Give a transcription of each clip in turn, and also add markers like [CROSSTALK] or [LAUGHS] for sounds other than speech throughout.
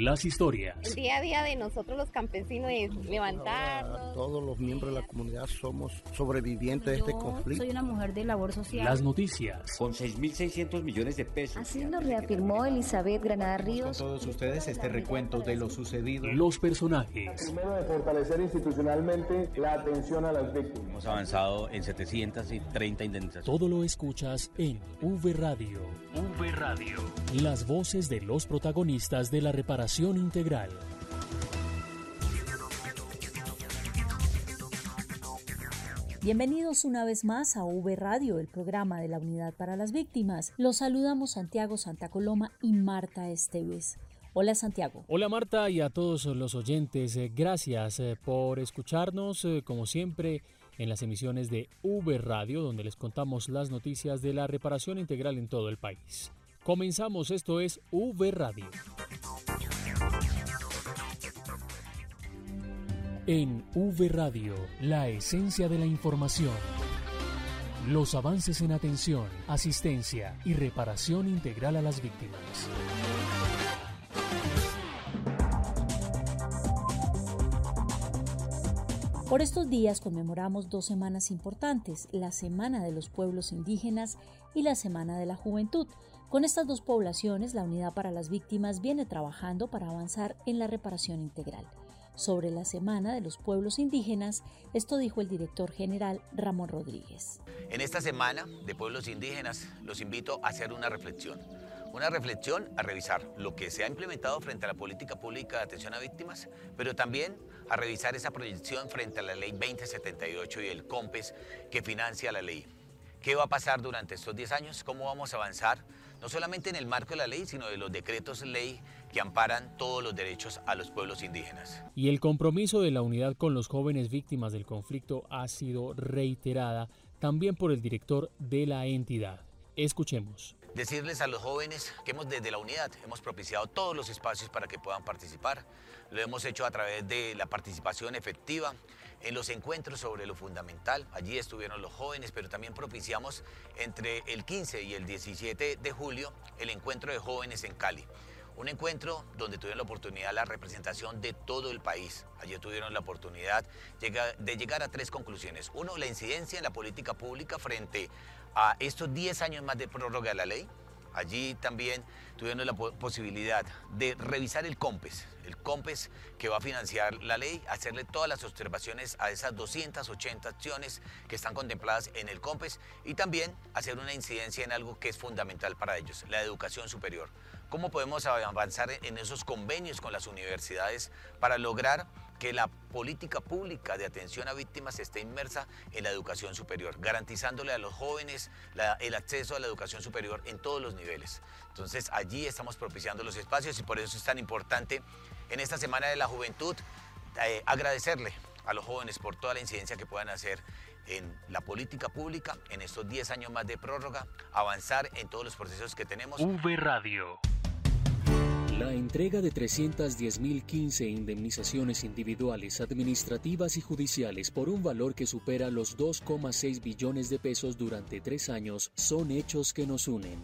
las historias. El día a día de nosotros los campesinos es levantarnos. Todos los miembros de la comunidad somos sobrevivientes de este conflicto. Soy una mujer de labor social. Las noticias. Con 6.600 millones de pesos. Así lo reafirmó Elizabeth Granada Ríos. Con todos ustedes este recuento de lo sucedido. Los personajes. Primero de fortalecer institucionalmente la atención a las víctimas. Hemos avanzado en 730 indemnizaciones. Todo lo escuchas en V Radio. V Radio. Las voces de los protagonistas de la reparación integral. Bienvenidos una vez más a V Radio, el programa de la Unidad para las Víctimas. Los saludamos Santiago Santa Coloma y Marta Esteves. Hola Santiago. Hola Marta y a todos los oyentes. Eh, gracias eh, por escucharnos, eh, como siempre, en las emisiones de V Radio, donde les contamos las noticias de la reparación integral en todo el país. Comenzamos, esto es V Radio. En V Radio, la esencia de la información. Los avances en atención, asistencia y reparación integral a las víctimas. Por estos días conmemoramos dos semanas importantes, la Semana de los Pueblos Indígenas y la Semana de la Juventud. Con estas dos poblaciones, la Unidad para las Víctimas viene trabajando para avanzar en la reparación integral. Sobre la Semana de los Pueblos Indígenas, esto dijo el director general Ramón Rodríguez. En esta Semana de Pueblos Indígenas los invito a hacer una reflexión. Una reflexión a revisar lo que se ha implementado frente a la política pública de atención a víctimas, pero también a revisar esa proyección frente a la ley 2078 y el COMPES que financia la ley. ¿Qué va a pasar durante estos 10 años? ¿Cómo vamos a avanzar? No solamente en el marco de la ley, sino de los decretos ley que amparan todos los derechos a los pueblos indígenas. Y el compromiso de la unidad con los jóvenes víctimas del conflicto ha sido reiterada también por el director de la entidad. Escuchemos decirles a los jóvenes que hemos desde la unidad hemos propiciado todos los espacios para que puedan participar. Lo hemos hecho a través de la participación efectiva en los encuentros sobre lo fundamental. Allí estuvieron los jóvenes, pero también propiciamos entre el 15 y el 17 de julio el encuentro de jóvenes en Cali. Un encuentro donde tuvieron la oportunidad la representación de todo el país. Allí tuvieron la oportunidad de llegar a tres conclusiones. Uno, la incidencia en la política pública frente a estos 10 años más de prórroga de la ley. Allí también tuvieron la posibilidad de revisar el COMPES, el COMPES que va a financiar la ley, hacerle todas las observaciones a esas 280 acciones que están contempladas en el COMPES y también hacer una incidencia en algo que es fundamental para ellos, la educación superior. ¿Cómo podemos avanzar en esos convenios con las universidades para lograr que la política pública de atención a víctimas esté inmersa en la educación superior, garantizándole a los jóvenes el acceso a la educación superior en todos los niveles. Entonces allí estamos propiciando los espacios y por eso es tan importante en esta Semana de la Juventud eh, agradecerle a los jóvenes por toda la incidencia que puedan hacer en la política pública en estos 10 años más de prórroga, avanzar en todos los procesos que tenemos. V Radio. La entrega de 310.015 indemnizaciones individuales, administrativas y judiciales por un valor que supera los 2,6 billones de pesos durante tres años son hechos que nos unen.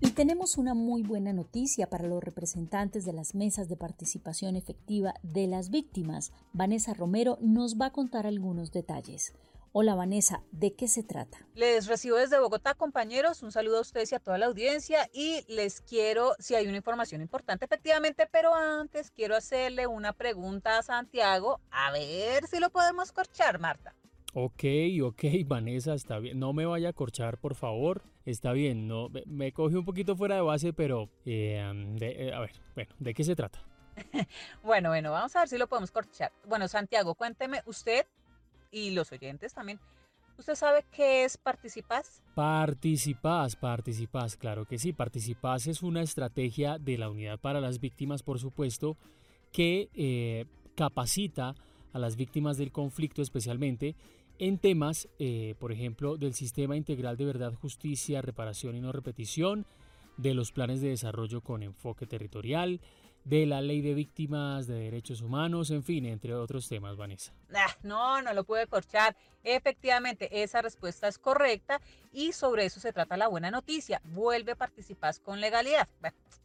Y tenemos una muy buena noticia para los representantes de las mesas de participación efectiva de las víctimas. Vanessa Romero nos va a contar algunos detalles. Hola Vanessa, ¿de qué se trata? Les recibo desde Bogotá, compañeros. Un saludo a ustedes y a toda la audiencia. Y les quiero, si hay una información importante, efectivamente, pero antes quiero hacerle una pregunta a Santiago, a ver si lo podemos corchar, Marta. Ok, ok, [LAUGHS] Vanessa, está bien. No me vaya a corchar, por favor. Está bien, no, me coge un poquito fuera de base, pero eh, eh, a ver, bueno, ¿de qué se trata? [LAUGHS] bueno, bueno, vamos a ver si lo podemos corchar. Bueno, Santiago, cuénteme, usted y los oyentes también. ¿Usted sabe qué es Participás? Participás, Participás, claro que sí. Participás es una estrategia de la Unidad para las Víctimas, por supuesto, que eh, capacita a las víctimas del conflicto especialmente en temas, eh, por ejemplo, del Sistema Integral de Verdad, Justicia, Reparación y No Repetición, de los planes de desarrollo con enfoque territorial, de la ley de víctimas de derechos humanos, en fin, entre otros temas, Vanessa. Ah, no, no lo puede corchar. Efectivamente, esa respuesta es correcta y sobre eso se trata la buena noticia. Vuelve a participar con legalidad.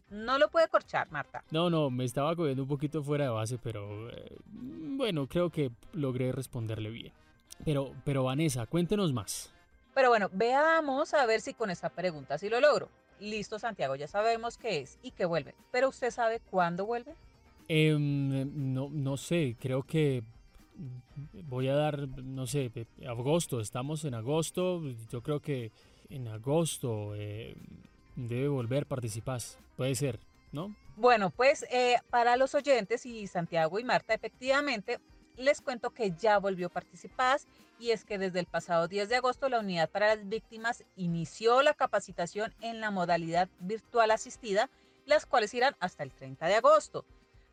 no lo puede corchar, Marta. No, no, me estaba cogiendo un poquito fuera de base, pero eh, bueno, creo que logré responderle bien. Pero, pero Vanessa, cuéntenos más. Pero bueno, veamos a ver si con esta pregunta sí lo logro. Listo, Santiago, ya sabemos qué es y que vuelve. Pero ¿usted sabe cuándo vuelve? Em, no, no sé, creo que voy a dar, no sé, agosto, estamos en agosto, yo creo que en agosto eh, debe volver participar, puede ser, ¿no? Bueno, pues eh, para los oyentes y Santiago y Marta, efectivamente, les cuento que ya volvió a participar y es que desde el pasado 10 de agosto la Unidad para las Víctimas inició la capacitación en la modalidad virtual asistida, las cuales irán hasta el 30 de agosto.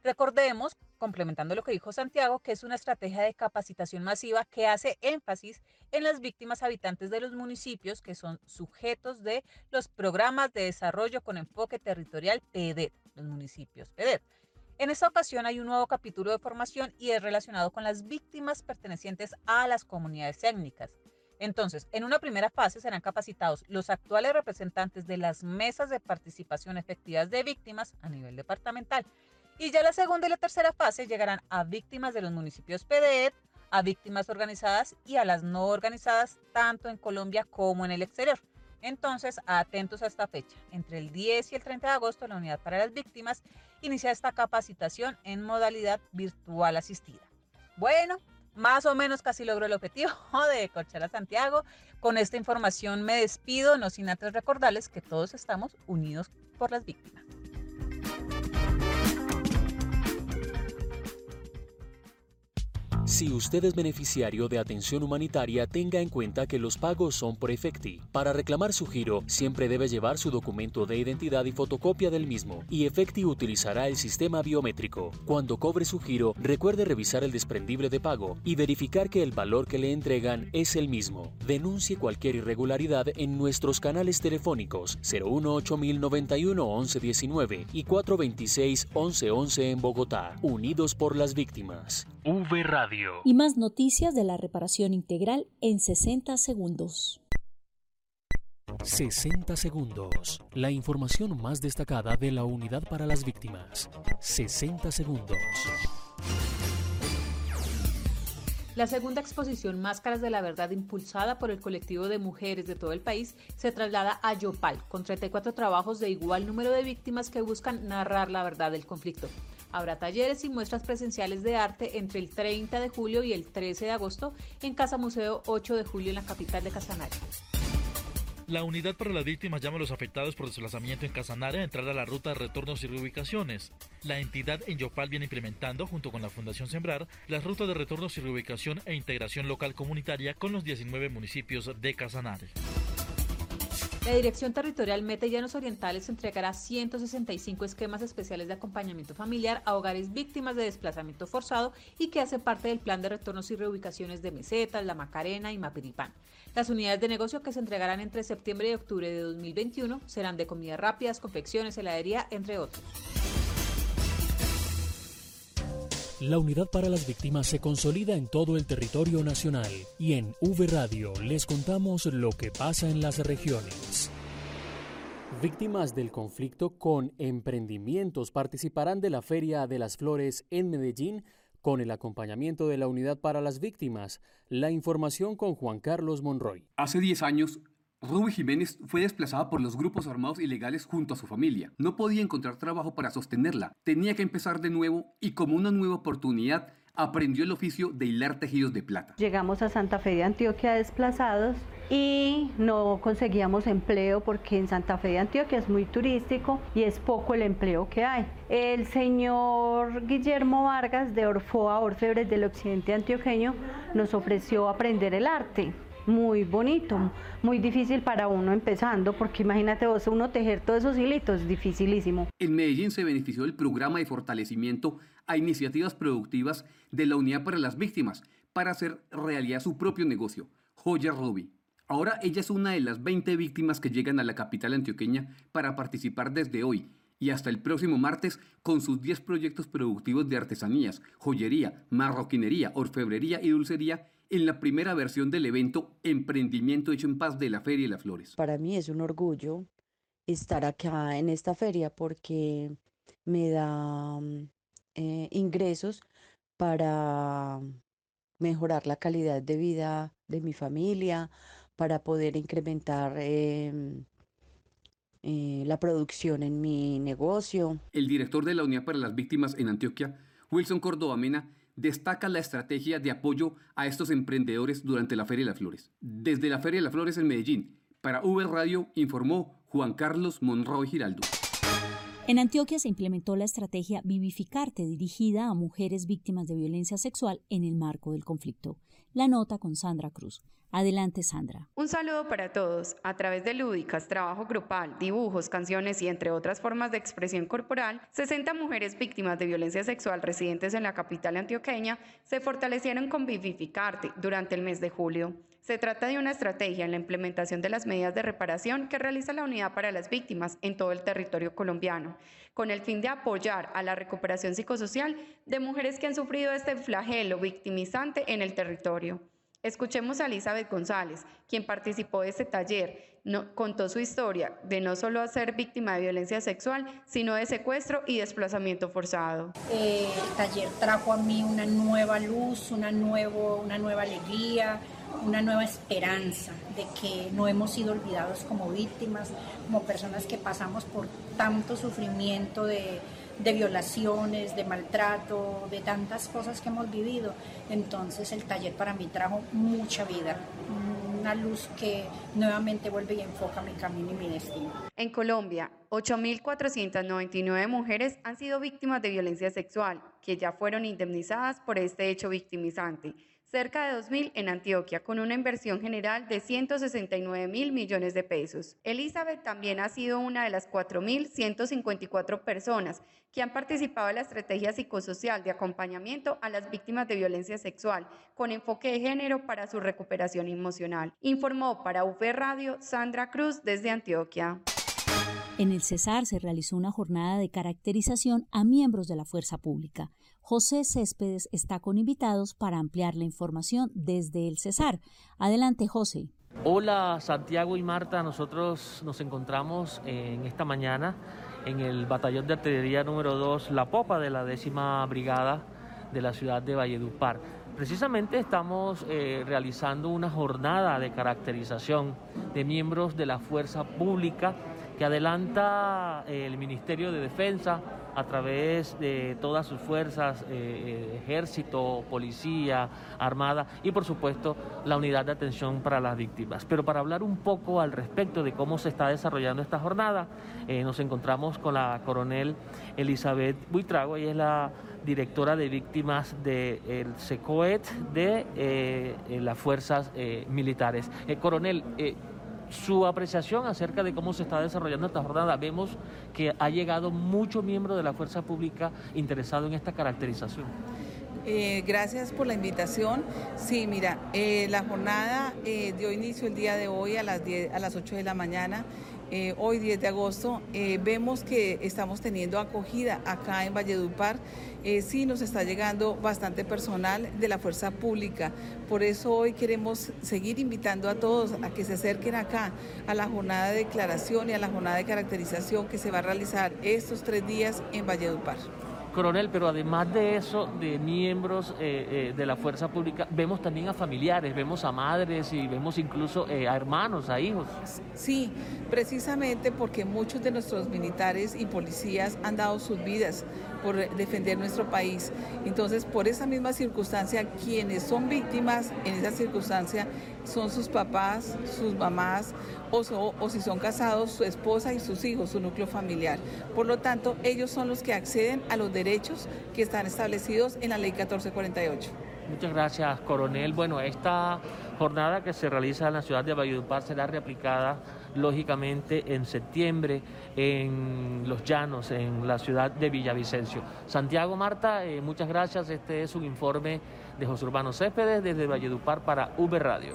Recordemos, complementando lo que dijo Santiago, que es una estrategia de capacitación masiva que hace énfasis en las víctimas habitantes de los municipios que son sujetos de los programas de desarrollo con enfoque territorial PEDET, los municipios PEDET. En esta ocasión hay un nuevo capítulo de formación y es relacionado con las víctimas pertenecientes a las comunidades étnicas. Entonces, en una primera fase serán capacitados los actuales representantes de las mesas de participación efectivas de víctimas a nivel departamental. Y ya la segunda y la tercera fase llegarán a víctimas de los municipios PDET, a víctimas organizadas y a las no organizadas, tanto en Colombia como en el exterior. Entonces, atentos a esta fecha. Entre el 10 y el 30 de agosto, la Unidad para las Víctimas inicia esta capacitación en modalidad virtual asistida. Bueno, más o menos casi logro el objetivo [LAUGHS] de Corchar a Santiago. Con esta información me despido, no sin antes recordarles que todos estamos unidos por las víctimas. Si usted es beneficiario de atención humanitaria, tenga en cuenta que los pagos son por Efecti. Para reclamar su giro, siempre debe llevar su documento de identidad y fotocopia del mismo, y Efecti utilizará el sistema biométrico. Cuando cobre su giro, recuerde revisar el desprendible de pago y verificar que el valor que le entregan es el mismo. Denuncie cualquier irregularidad en nuestros canales telefónicos 018091 1119 y 426 1111 en Bogotá, unidos por las víctimas. V Radio. Y más noticias de la reparación integral en 60 segundos. 60 segundos. La información más destacada de la Unidad para las Víctimas. 60 segundos. La segunda exposición Máscaras de la Verdad, impulsada por el colectivo de mujeres de todo el país, se traslada a Yopal, con 34 trabajos de igual número de víctimas que buscan narrar la verdad del conflicto. Habrá talleres y muestras presenciales de arte entre el 30 de julio y el 13 de agosto en Casa Museo 8 de julio en la capital de Casanare. La unidad para las víctimas llama a los afectados por desplazamiento en Casanare a entrar a la ruta de retornos y reubicaciones. La entidad en Yopal viene implementando, junto con la Fundación Sembrar, las rutas de retornos y reubicación e integración local comunitaria con los 19 municipios de Casanare. La Dirección Territorial Meta y Llanos Orientales entregará 165 esquemas especiales de acompañamiento familiar a hogares víctimas de desplazamiento forzado y que hace parte del plan de retornos y reubicaciones de Mesetas, La Macarena y Mapiripán. Las unidades de negocio que se entregarán entre septiembre y octubre de 2021 serán de comidas rápidas, confecciones, heladería, entre otros. La unidad para las víctimas se consolida en todo el territorio nacional y en V Radio les contamos lo que pasa en las regiones. Víctimas del conflicto con emprendimientos participarán de la Feria de las Flores en Medellín con el acompañamiento de la Unidad para las Víctimas. La información con Juan Carlos Monroy. Hace 10 años, Ruby Jiménez fue desplazada por los grupos armados ilegales junto a su familia. No podía encontrar trabajo para sostenerla. Tenía que empezar de nuevo y como una nueva oportunidad aprendió el oficio de hilar tejidos de plata. Llegamos a Santa Fe de Antioquia desplazados y no conseguíamos empleo porque en Santa Fe de Antioquia es muy turístico y es poco el empleo que hay. El señor Guillermo Vargas de Orfoa Orfebres del Occidente Antioqueño nos ofreció aprender el arte muy bonito, muy difícil para uno empezando, porque imagínate vos, uno tejer todos esos hilitos, dificilísimo. En Medellín se benefició del programa de fortalecimiento a iniciativas productivas de la Unidad para las Víctimas para hacer realidad su propio negocio, Joya Ruby. Ahora ella es una de las 20 víctimas que llegan a la capital antioqueña para participar desde hoy y hasta el próximo martes con sus 10 proyectos productivos de artesanías, joyería, marroquinería, orfebrería y dulcería en la primera versión del evento Emprendimiento hecho en paz de la Feria de las Flores. Para mí es un orgullo estar acá en esta feria porque me da mm, eh, ingresos para mejorar la calidad de vida de mi familia, para poder incrementar em, eh, la producción en mi negocio. El director de la Unidad para las Víctimas en Antioquia, Wilson Córdoba Mena, destaca la estrategia de apoyo a estos emprendedores durante la Feria de las Flores. Desde la Feria de las Flores en Medellín, para V Radio informó Juan Carlos Monroy Giraldo. En Antioquia se implementó la estrategia Vivificarte dirigida a mujeres víctimas de violencia sexual en el marco del conflicto. La nota con Sandra Cruz. Adelante, Sandra. Un saludo para todos. A través de lúdicas, trabajo grupal, dibujos, canciones y entre otras formas de expresión corporal, 60 mujeres víctimas de violencia sexual residentes en la capital antioqueña se fortalecieron con Vivificarte durante el mes de julio. Se trata de una estrategia en la implementación de las medidas de reparación que realiza la Unidad para las Víctimas en todo el territorio colombiano, con el fin de apoyar a la recuperación psicosocial de mujeres que han sufrido este flagelo victimizante en el territorio. Escuchemos a Elizabeth González, quien participó de este taller. No, contó su historia de no solo ser víctima de violencia sexual, sino de secuestro y desplazamiento forzado. Eh, el taller trajo a mí una nueva luz, una, nuevo, una nueva alegría, una nueva esperanza de que no hemos sido olvidados como víctimas, como personas que pasamos por tanto sufrimiento de, de violaciones, de maltrato, de tantas cosas que hemos vivido. Entonces el taller para mí trajo mucha vida, una luz que nuevamente vuelve y enfoca mi camino y mi destino. En Colombia, 8.499 mujeres han sido víctimas de violencia sexual, que ya fueron indemnizadas por este hecho victimizante cerca de 2.000 en Antioquia, con una inversión general de 169 mil millones de pesos. Elizabeth también ha sido una de las 4.154 personas que han participado en la estrategia psicosocial de acompañamiento a las víctimas de violencia sexual, con enfoque de género para su recuperación emocional. Informó para UP Radio Sandra Cruz desde Antioquia. En el Cesar se realizó una jornada de caracterización a miembros de la fuerza pública. José Céspedes está con invitados para ampliar la información desde el Cesar. Adelante, José. Hola, Santiago y Marta. Nosotros nos encontramos en esta mañana en el Batallón de Artillería número 2, la popa de la décima brigada de la ciudad de Valledupar. Precisamente estamos eh, realizando una jornada de caracterización de miembros de la fuerza pública que adelanta el Ministerio de Defensa a través de todas sus fuerzas, eh, eh, ejército, policía, armada y por supuesto la unidad de atención para las víctimas. Pero para hablar un poco al respecto de cómo se está desarrollando esta jornada, eh, nos encontramos con la coronel Elizabeth Buitrago, ella es la directora de víctimas del SECOET de las fuerzas militares. coronel, su apreciación acerca de cómo se está desarrollando esta jornada. Vemos que ha llegado mucho miembro de la fuerza pública interesado en esta caracterización. Eh, gracias por la invitación. Sí, mira, eh, la jornada eh, dio inicio el día de hoy a las, 10, a las 8 de la mañana. Hoy 10 de agosto, vemos que estamos teniendo acogida acá en Valledupar. sí nos está llegando bastante personal de la fuerza pública. Por eso hoy queremos seguir invitando a todos a que se acerquen acá a la jornada de declaración y a la jornada de caracterización que se va a realizar estos tres días en Valledupar. Coronel, pero además de eso, de miembros eh, eh, de la fuerza pública, vemos también a familiares, vemos a madres y vemos incluso eh, a hermanos, a hijos. Sí, precisamente porque muchos de nuestros militares y policías han dado sus vidas por defender nuestro país. Entonces, por esa misma circunstancia, quienes son víctimas en esa circunstancia son sus papás, sus mamás, o, si son casados, su esposa y sus hijos, su núcleo familiar. Por lo tanto, ellos son los que acceden a los derechos que están establecidos en la ley 1448. Muchas gracias, coronel. Bueno, esta jornada que se realiza en la ciudad de Valledupar será reaplicada lógicamente en septiembre en Los Llanos, en la ciudad de Villavicencio. Santiago Marta, eh, muchas gracias. Este es un informe de José Urbano Céspedes desde Valledupar para V Radio.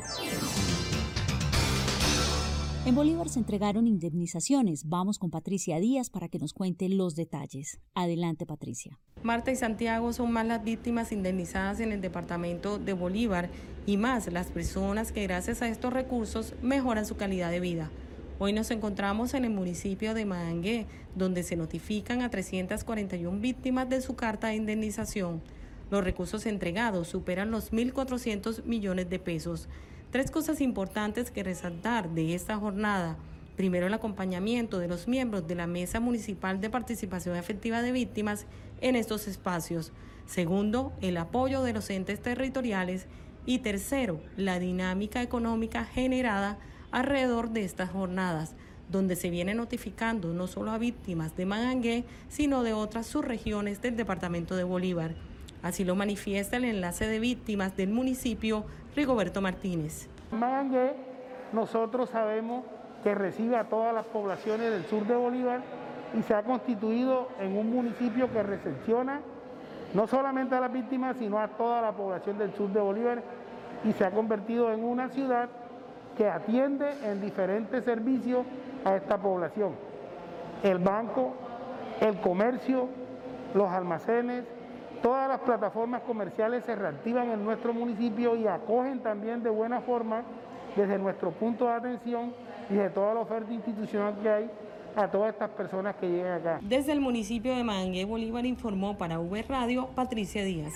En Bolívar se entregaron indemnizaciones. Vamos con Patricia Díaz para que nos cuente los detalles. Adelante, Patricia. Marta y Santiago son más las víctimas indemnizadas en el departamento de Bolívar y más las personas que gracias a estos recursos mejoran su calidad de vida. Hoy nos encontramos en el municipio de Madangué, donde se notifican a 341 víctimas de su carta de indemnización. Los recursos entregados superan los 1.400 millones de pesos. Tres cosas importantes que resaltar de esta jornada. Primero, el acompañamiento de los miembros de la Mesa Municipal de Participación Efectiva de Víctimas en estos espacios. Segundo, el apoyo de los entes territoriales. Y tercero, la dinámica económica generada alrededor de estas jornadas, donde se viene notificando no solo a víctimas de Mangangué, sino de otras subregiones del departamento de Bolívar. Así lo manifiesta el enlace de víctimas del municipio Rigoberto Martínez. Mangangué, nosotros sabemos que recibe a todas las poblaciones del sur de Bolívar y se ha constituido en un municipio que recepciona no solamente a las víctimas, sino a toda la población del sur de Bolívar y se ha convertido en una ciudad que atiende en diferentes servicios a esta población. El banco, el comercio, los almacenes, Todas las plataformas comerciales se reactivan en nuestro municipio y acogen también de buena forma desde nuestro punto de atención y de toda la oferta institucional que hay a todas estas personas que llegan acá. Desde el municipio de Mangue, Bolívar informó para V Radio Patricia Díaz.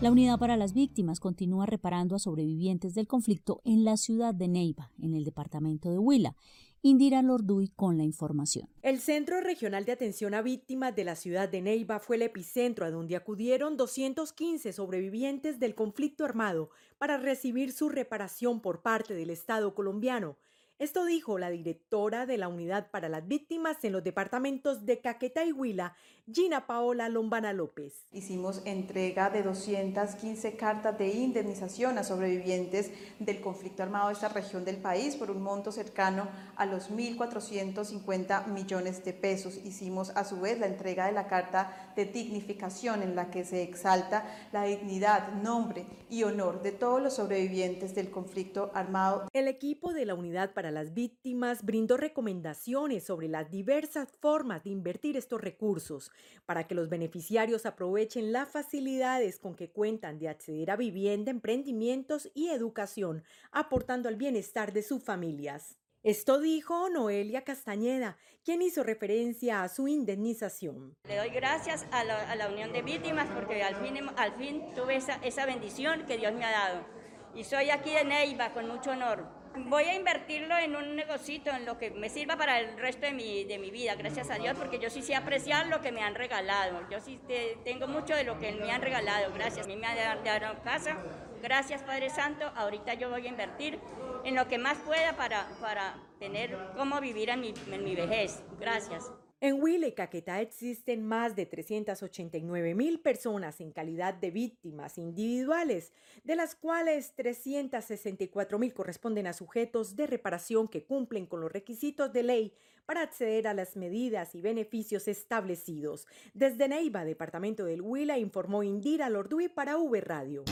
La Unidad para las Víctimas continúa reparando a sobrevivientes del conflicto en la ciudad de Neiva, en el departamento de Huila, Indira Lorduy con la información. El Centro Regional de Atención a Víctimas de la ciudad de Neiva fue el epicentro a donde acudieron 215 sobrevivientes del conflicto armado para recibir su reparación por parte del Estado colombiano. Esto dijo la directora de la Unidad para las Víctimas en los departamentos de Caquetá y Huila, Gina Paola Lombana López. Hicimos entrega de 215 cartas de indemnización a sobrevivientes del conflicto armado de esta región del país por un monto cercano a los 1.450 millones de pesos. Hicimos a su vez la entrega de la carta de dignificación en la que se exalta la dignidad, nombre y honor de todos los sobrevivientes del conflicto armado. El equipo de la Unidad para las víctimas brindó recomendaciones sobre las diversas formas de invertir estos recursos para que los beneficiarios aprovechen las facilidades con que cuentan de acceder a vivienda, emprendimientos y educación, aportando al bienestar de sus familias. Esto dijo Noelia Castañeda, quien hizo referencia a su indemnización. Le doy gracias a la, Unión de Víctimas porque al fin, al fin tuve esa, esa bendición que Dios me ha dado. Y soy aquí de Neiva con mucho honor. Voy a invertirlo en un negocito, en lo que me sirva para el resto de mi, de mi vida, gracias a Dios, porque yo sí sé apreciar lo que me han regalado. Yo sí tengo mucho de lo que me han regalado, gracias. A mí me han dado casa, gracias Padre Santo. Ahorita yo voy a invertir en lo que más pueda para, para tener cómo vivir en mi, en mi vejez. Gracias. En Huila y Caquetá existen más de 389 mil personas en calidad de víctimas individuales, de las cuales 364 mil corresponden a sujetos de reparación que cumplen con los requisitos de ley para acceder a las medidas y beneficios establecidos. Desde Neiva, departamento del Huila, informó Indira Lorduy para V Radio.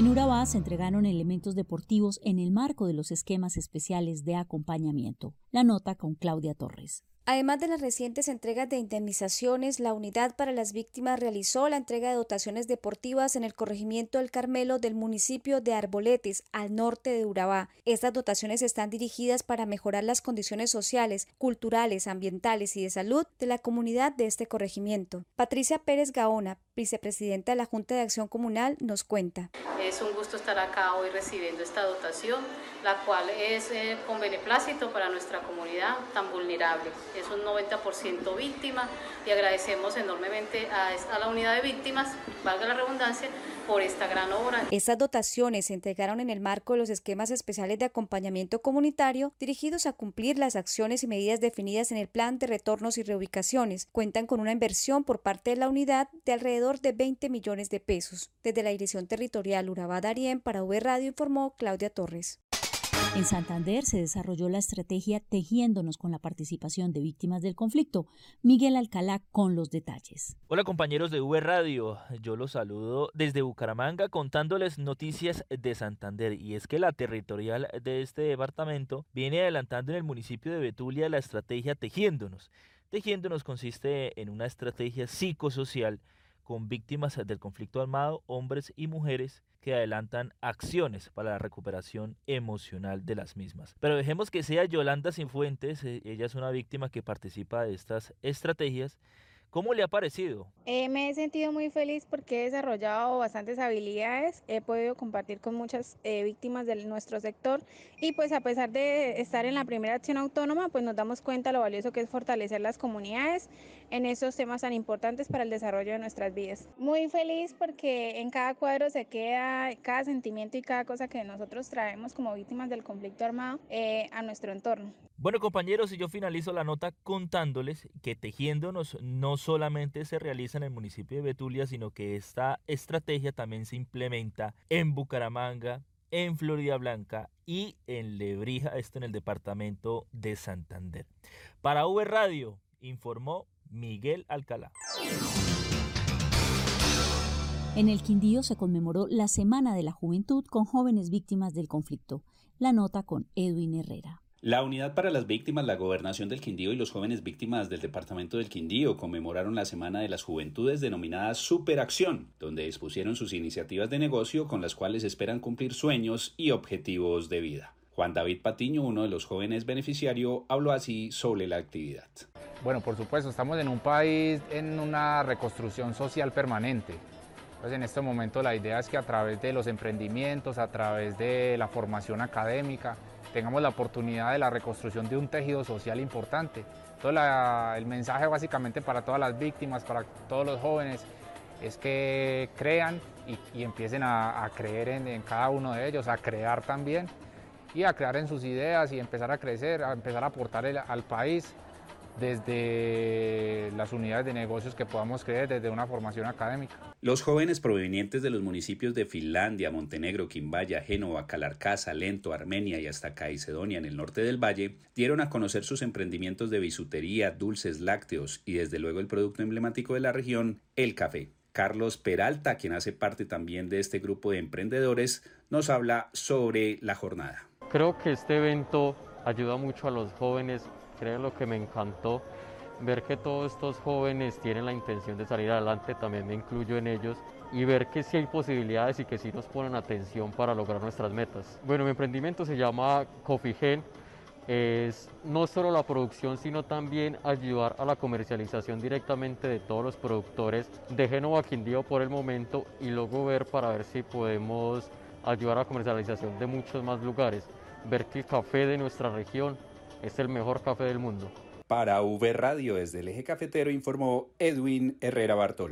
En Urabá se entregaron elementos deportivos en el marco de los esquemas especiales de acompañamiento. La nota con Claudia Torres. Además de las recientes entregas de indemnizaciones, la Unidad para las Víctimas realizó la entrega de dotaciones deportivas en el corregimiento del Carmelo del municipio de Arboletes, al norte de Urabá. Estas dotaciones están dirigidas para mejorar las condiciones sociales, culturales, ambientales y de salud de la comunidad de este corregimiento. Patricia Pérez Gaona, vicepresidenta de la Junta de Acción Comunal, nos cuenta. Es un gusto estar acá hoy recibiendo esta dotación, la cual es eh, con beneplácito para nuestra comunidad tan vulnerable. Es un 90% víctima y agradecemos enormemente a, la unidad de víctimas, valga la redundancia, por esta gran obra. Estas dotaciones se entregaron en el marco de los esquemas especiales de acompañamiento comunitario dirigidos a cumplir las acciones y medidas definidas en el plan de retornos y reubicaciones. Cuentan con una inversión por parte de la unidad de alrededor de 20 millones de pesos. Desde la Dirección Territorial Urabá Darien para V Radio informó Claudia Torres. En Santander se desarrolló la estrategia Tejiéndonos con la participación de víctimas del conflicto. Miguel Alcalá con los detalles. Hola compañeros de V Radio, yo los saludo desde Bucaramanga contándoles noticias de Santander y es que la territorial de este departamento viene adelantando en el municipio de Betulia la estrategia Tejiéndonos. Tejiéndonos consiste en una estrategia psicosocial con víctimas del conflicto armado, hombres y mujeres que adelantan acciones para la recuperación emocional de las mismas. Pero dejemos que sea Yolanda Sinfuentes, eh, ella es una víctima que participa de estas estrategias ¿Cómo le ha parecido? Eh, me he sentido muy feliz porque he desarrollado bastantes habilidades, he podido compartir con muchas eh, víctimas de nuestro sector y pues a pesar de estar en la primera acción autónoma, pues nos damos cuenta lo valioso que es fortalecer las comunidades en esos temas tan importantes para el desarrollo de nuestras vidas. Muy feliz porque en cada cuadro se queda cada sentimiento y cada cosa que nosotros traemos como víctimas del conflicto armado eh, a nuestro entorno. Bueno compañeros, y yo finalizo la nota contándoles que Tejiéndonos no solamente se realiza en el municipio de Betulia, sino que esta estrategia también se implementa en Bucaramanga, en Florida Blanca y en Lebrija, esto en el departamento de Santander. Para V Radio, informó Miguel Alcalá. En el Quindío se conmemoró la Semana de la Juventud con jóvenes víctimas del conflicto. La nota con Edwin Herrera. La Unidad para las Víctimas, la Gobernación del Quindío y los jóvenes víctimas del Departamento del Quindío conmemoraron la Semana de las Juventudes denominada Superacción, donde expusieron sus iniciativas de negocio con las cuales esperan cumplir sueños y objetivos de vida. Juan David Patiño, uno de los jóvenes beneficiarios, habló así sobre la actividad. Bueno, por supuesto, estamos en un país en una reconstrucción social permanente. Pues en este momento la idea es que a través de los emprendimientos, a través de la formación académica, tengamos la oportunidad de la reconstrucción de un tejido social importante. El mensaje básicamente para todas las víctimas, para todos los jóvenes, es que crean y, empiecen a, creer en, cada uno de ellos, a crear también y a crear en sus ideas y empezar a crecer, a empezar a aportar al país desde las unidades de negocios que podamos creer desde una formación académica. Los jóvenes provenientes de los municipios de Finlandia, Montenegro, Quimbaya, Génova, Calarcá, Lento, Armenia y hasta Caicedonia en el norte del valle dieron a conocer sus emprendimientos de bisutería, dulces, lácteos y desde luego el producto emblemático de la región, el café. Carlos Peralta, quien hace parte también de este grupo de emprendedores, nos habla sobre la jornada. Creo que este evento ayuda mucho a los jóvenes creo lo que me encantó, ver que todos estos jóvenes tienen la intención de salir adelante, también me incluyo en ellos, y ver que sí hay posibilidades y que sí nos ponen atención para lograr nuestras metas. Bueno, mi emprendimiento se llama Coffee Gen, es no solo la producción, sino también ayudar a la comercialización directamente de todos los productores de Génova Quindío por el momento y luego ver para ver si podemos ayudar a la comercialización de muchos más lugares, ver que el café de nuestra región es el mejor café del mundo. Para V Radio desde el eje cafetero informó Edwin Herrera Bartol.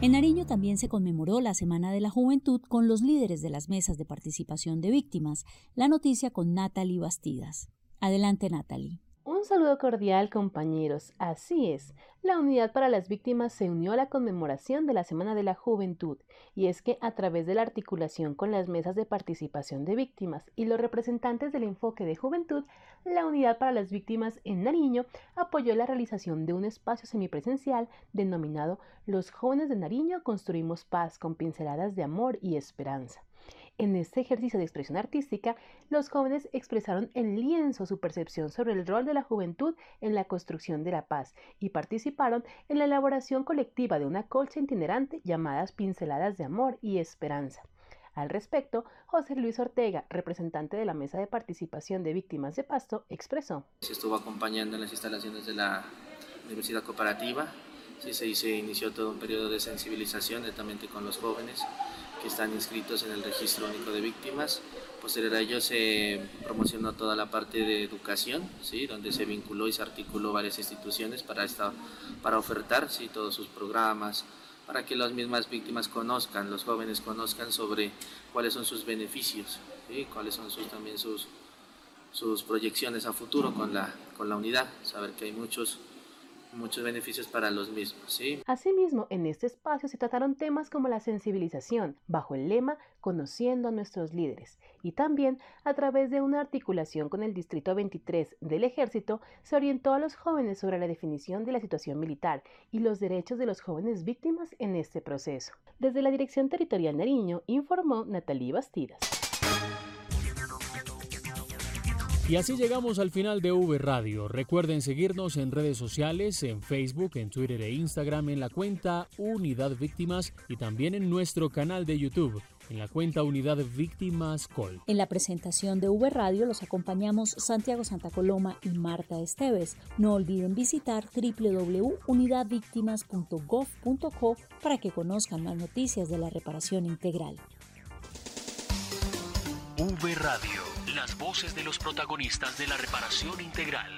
En Nariño también se conmemoró la Semana de la Juventud con los líderes de las mesas de participación de víctimas. La noticia con Natalie Bastidas. Adelante, Natalie. Un saludo cordial compañeros. Así es, la Unidad para las Víctimas se unió a la conmemoración de la Semana de la Juventud y es que a través de la articulación con las mesas de participación de víctimas y los representantes del enfoque de juventud, la Unidad para las Víctimas en Nariño apoyó la realización de un espacio semipresencial denominado Los jóvenes de Nariño construimos paz con pinceladas de amor y esperanza. En este ejercicio de expresión artística, los jóvenes expresaron en lienzo su percepción sobre el rol de la juventud en la construcción de la paz y participaron en la elaboración colectiva de una colcha itinerante llamadas Pinceladas de Amor y Esperanza. Al respecto, José Luis Ortega, representante de la Mesa de Participación de Víctimas de Pasto, expresó. Se estuvo acompañando en las instalaciones de la Universidad Cooperativa, sí, se, inició todo un periodo de sensibilización directamente con los jóvenes que están inscritos en el registro único de víctimas. Posterior a ello se promocionó toda la parte de educación, ¿sí? donde se vinculó y se articuló varias instituciones para, esta, para ofertar ¿sí? todos sus programas, para que las mismas víctimas conozcan, los jóvenes conozcan sobre cuáles son sus beneficios, ¿sí? cuáles son sus, también sus, sus proyecciones a futuro con la, con la unidad, saber que hay muchos muchos beneficios para los mismos. ¿sí? Asimismo, en este espacio se trataron temas como la sensibilización, bajo el lema Conociendo a nuestros líderes, y también a través de una articulación con el Distrito 23 del Ejército, se orientó a los jóvenes sobre la definición de la situación militar y los derechos de los jóvenes víctimas en este proceso. Desde la Dirección Territorial Nariño informó Natalie Bastidas. Y así llegamos al final de V Radio. Recuerden seguirnos en redes sociales, en Facebook, en Twitter e Instagram, en la cuenta Unidad Víctimas y también en nuestro canal de YouTube, en la cuenta Unidad Víctimas Col. En la presentación de V Radio los acompañamos Santiago Santa Coloma y Marta Esteves. No olviden visitar www.unidadvictimas.gov.co para que conozcan más noticias de la reparación integral. V Radio las voces de los protagonistas de la reparación integral.